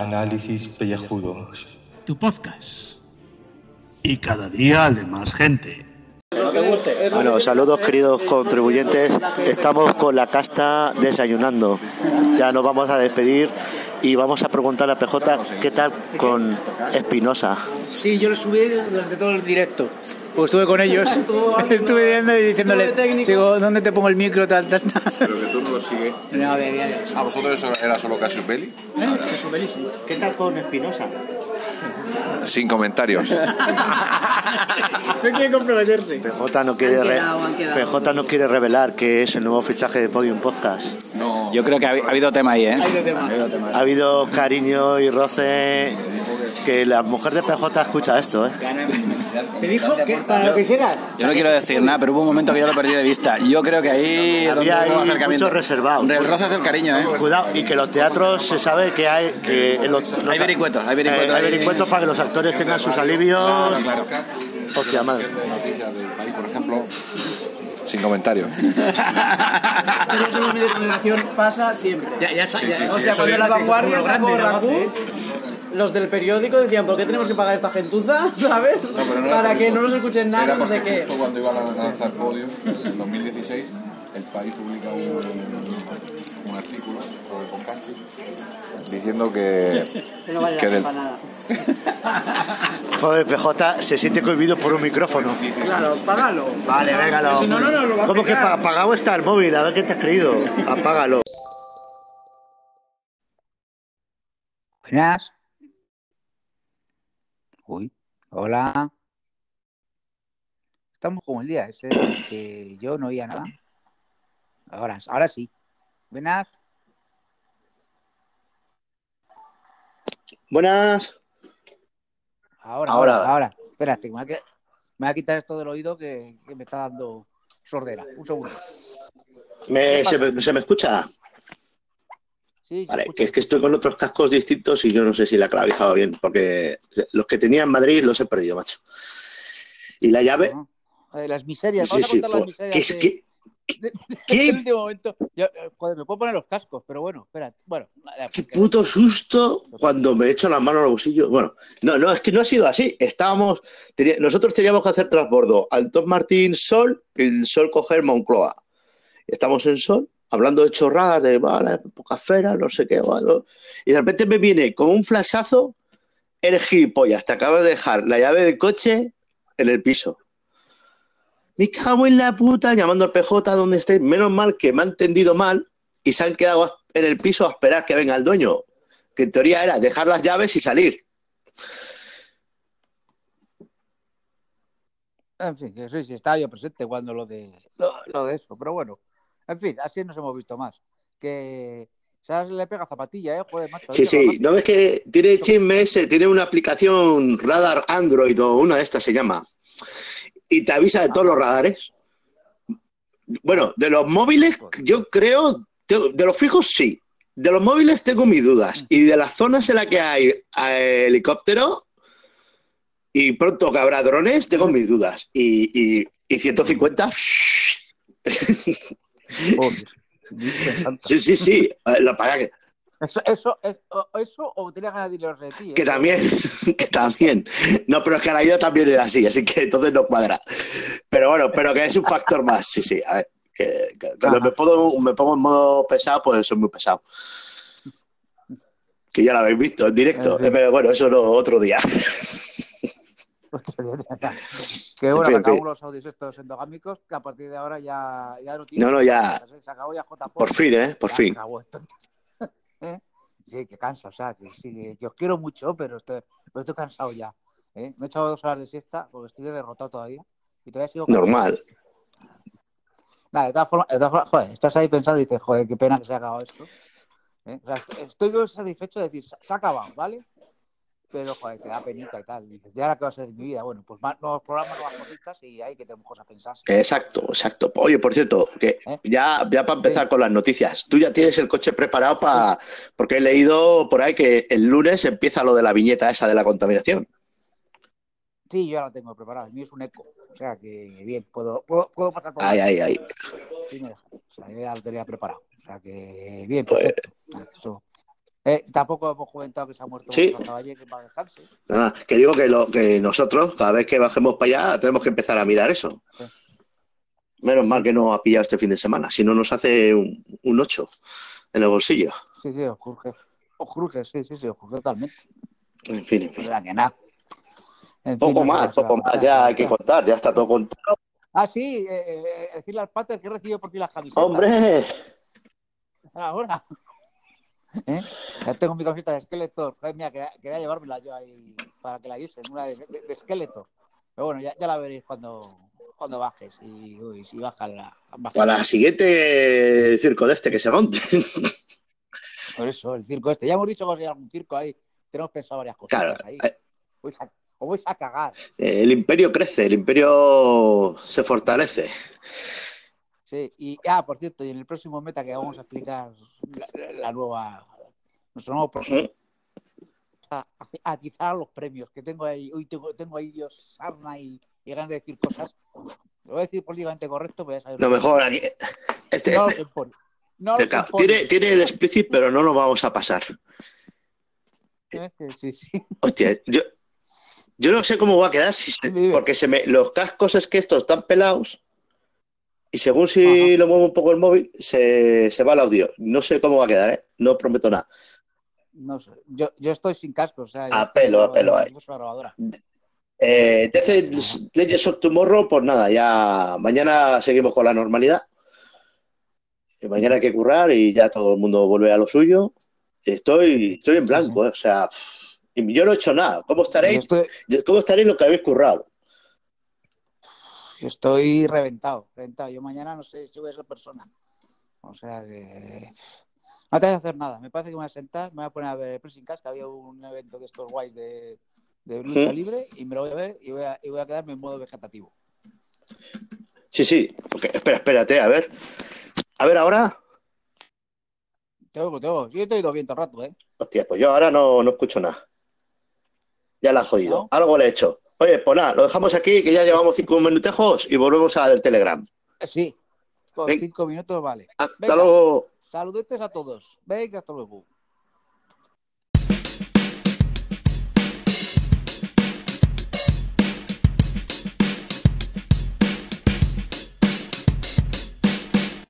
Análisis Pellejudos. Tu podcast. Y cada día de más gente. Bueno, saludos queridos contribuyentes. Estamos con la casta desayunando. Ya nos vamos a despedir y vamos a preguntar a PJ qué tal con Espinosa. Sí, yo lo subí durante todo el directo. Pues estuve con ellos. estuve viendo y diciéndole, digo, ¿dónde te pongo el micro? Tal, tal, tal. Pero que tú no lo sigues. No, de diario. ¿A vosotros eso era solo Cassius Belli? ¿Eh? Es buenísimo. ¿Qué tal con Espinosa? Sin comentarios. No quiere comprometerse. PJ no quiere quedado. PJ no quiere revelar que es el nuevo fichaje de Podium Podcast. No. Yo creo que ha, ha habido tema ahí, ¿eh? Ha habido tema. Ha habido tema. Ha habido cariño y roce que la mujer de PJ escucha esto, ¿eh? ¿Te dijo que para lo que hicieras? Yo no quiero decir nada, pero hubo un momento que yo lo perdí de vista. Yo creo que ahí Había ahí mucho reservado. El roce hace el cariño, ¿eh? Cuidado, y que los teatros se sabe que hay que los, los- Hay vericuetos, hay vericuetos eh, hay vericuetos para que los actores tengan sus alivios. Hostia madre. de noticias del país, por ejemplo. Sin comentarios. Pero eso de comunicación pasa siempre. Ya, ya, ya, o sea, cuando la vanguardia sacó Raku. Los del periódico decían, ¿por qué tenemos que pagar esta gentuza? ¿Sabes? no Para que eso. no nos escuchen nada, Era no sé qué. justo cuando iban a lanzar Podium, en 2016, el país publica un, un artículo sobre podcasting diciendo que, Que no vale que la del, nada. Joder, PJ se siente cohibido por un micrófono. Claro, págalo. Vale, véngalo. Si no, no, no, lo va a ¿Cómo que apagado está el móvil? A ver qué te has creído. Apágalo. Buenas. Uy, hola. Estamos como el día ese que yo no oía nada. Ahora, ahora sí. Buenas. Buenas. Ahora, Ahora. ahora, ahora. Espérate, me voy a, que- me voy a quitar esto del oído que, que me está dando sordera. Un segundo. Me- se, me, se me escucha? Sí, Vale, que es que estoy con otros cascos distintos y yo no sé si la clavija va bien, porque los que tenía en Madrid los he perdido, macho. Y la llave, Las miserias. sí, Vamos sí. a contar las miserias. ¿qué- de- qué- de- del último momento. Yo, eh, joder, me puedo poner los cascos, pero bueno, espérate. Bueno, Qué puto susto cuando me echo las manos a los bolsillos. Bueno, no, no, es que no ha sido así. Estábamos, tenía- nosotros teníamos que hacer transbordo al Top Martín Sol, el Sol coger Moncloa. Estamos en Sol, hablando de chorradas, de poca fera, no sé qué, bueno. y de repente me viene con un flashazo, eres gilipollas, te acabas de dejar la llave del coche en el piso. Me cago en la puta, llamando al PJ donde esté. Menos mal que me ha entendido mal y se han quedado en el piso a esperar que venga el dueño. Que en teoría era dejar las llaves y salir. En fin, que sí, sí, estaba yo presente cuando lo de, lo, lo de eso, pero bueno. En fin, así nos hemos visto más. Que ¿sabes? le pega zapatilla, ¿eh? Joder, macho. Sí, sí. ¿No ves que tiene chisme ese? Tiene una aplicación radar Android o una de estas se llama. Y te avisa de todos los radares. Bueno, de los móviles, yo creo, de los fijos sí. De los móviles tengo mis dudas. Y de las zonas en las que hay eh, helicóptero y pronto que habrá drones, tengo mis dudas. Y, y, y 150, Joder, Virgen Santa. sí, sí, sí. Eh, Lo para que, Eso, eso, eso, eso o tenía ganas de irnos de ti. ¿eh? que también, que también. No, pero es que a la ida también era así, así que entonces no cuadra. Pero bueno, pero que es un factor más, sí, sí. A ver, que, que cuando me pongo, me pongo en modo pesado, pues soy muy pesado. Que ya lo habéis visto en directo. Fin. Pero bueno, eso no, otro día. que bueno, En fin, fin. los audios estos endogámicos, que a partir de ahora ya, ya no tiene. No, no, ya. Se acabó ya J. Por fin, ¿eh? Por Ya fin. acabó. ¿Eh? Sí, que cansa, o sea, que sí, que- que os quiero mucho, pero estoy, pero estoy cansado ya. ¿eh? Me he echado dos horas de siesta porque estoy derrotado todavía. Y todavía sigo. Normal. Nada, de todas formas, de todas formas, joder, estás ahí pensando y dices, joder, qué pena que se ha acabado esto. ¿eh? O sea, estoy satisfecho de decir, se ha acabado, ¿vale? Pero, joder, te da penita y tal. Y dices, ¿ya ahora qué va a ser de mi vida? Bueno, pues más, nuevos programas, nuevas cositas y ahí que tenemos cosas pensadas. Exacto, exacto. Oye, por cierto, que ¿Eh? ya, ya para empezar con las noticias, tú ya tienes el coche preparado para. Porque he leído por ahí que el lunes empieza lo de la viñeta esa de la contaminación. Sí, yo ya lo tengo preparado. El mío es un eco. O sea que, bien, puedo, puedo, puedo pasar por Ay, ay, ay. Sí, me deja. O sea, yo ya lo tenía preparado. O sea que, bien, Pues- perfecto. Eso- Eh, tampoco hemos comentado que se ha muerto Sí. Borja Caballé, que va a dejarse. Que digo que, lo, que nosotros, cada vez que bajemos para allá, tenemos que empezar a mirar eso. Sí. Menos mal que no ha pillado este fin de semana, si no nos hace un, un 8 en el bolsillo. Sí, sí, os cruje. Os cruje, sí, sí, sí, os cruje totalmente. En fin, en fin. sea, que nada. En fin, Poco más, poco más, ya hay que contar, ya está todo contado. Ah, sí, eh, eh, decirle al Pater que he recibido por ti las camisetas. ¡Hombre! Ahora. ¿Eh? Ya tengo mi camiseta de Skeletor. Joder, mira, quería, quería llevármela yo ahí para que la viesen, una de, de, de Skeletor. Pero bueno, ya, ya la veréis cuando, cuando bajes. Y uy, si baja la. baja. Para la siguiente circo de este que se monte. Por eso, el circo este. Ya hemos dicho que va a ser algún circo ahí. Tenemos pensado varias cosas Claro, ahí. eh, Vais a- os vais a cagar. el imperio crece, el imperio se fortalece. Sí, y ah, por cierto, y en el próximo meta que vamos a explicar la, la nueva. Nuestro nuevo proceso. a, a los premios que tengo ahí. Uy, tengo, tengo ahí Dios, sarna y, y ganas de decir cosas. Lo voy a decir políticamente correcto, pero ya sabes. Lo mejor aquí. Este, No este-. No tiene, tiene el explicit, pero no lo vamos a pasar. Sí, sí. Hostia, yo, yo no sé cómo va a quedar, si se- porque se me, los cascos es que estos están pelados y según si Ajá. lo muevo un poco el móvil, se, se va el audio. No sé cómo va a quedar, ¿eh? No prometo nada. No sé. Yo, yo estoy sin casco, o sea. A pelo, a pelo. Eh, Death Legends of Tomorrow, pues nada, ya mañana seguimos con la normalidad. Mañana hay que currar y ya todo el mundo vuelve a lo suyo. Estoy, estoy en blanco, ¿eh? o sea, yo no he hecho nada. ¿Cómo estaréis? estoy, ¿Cómo estaréis lo que habéis currado? Yo estoy reventado, reventado. Yo mañana no sé si voy a ser persona. O sea que. No te voy a hacer nada. Me parece que me voy a sentar, me voy a poner a ver el Pressing Cast, que había un evento de estos guays de, de lucha Sí. libre, y me lo voy a ver y voy a, y voy a quedarme en modo vegetativo. Sí, sí, porque espera, espérate, a ver. A ver, ahora. Te oigo, te oigo. Yo te he oído bien todo el rato, ¿eh? Hostia, pues yo ahora no, no escucho nada. Ya la has jodido. ¿No? Algo le he hecho. Oye, pues nada, lo dejamos aquí, que ya llevamos cinco minutejos y volvemos a la del Telegram. Eh, Sí. Con Ven. cinco minutos, vale. Hasta Venga. luego. Saludetes a todos. Venga, hasta luego.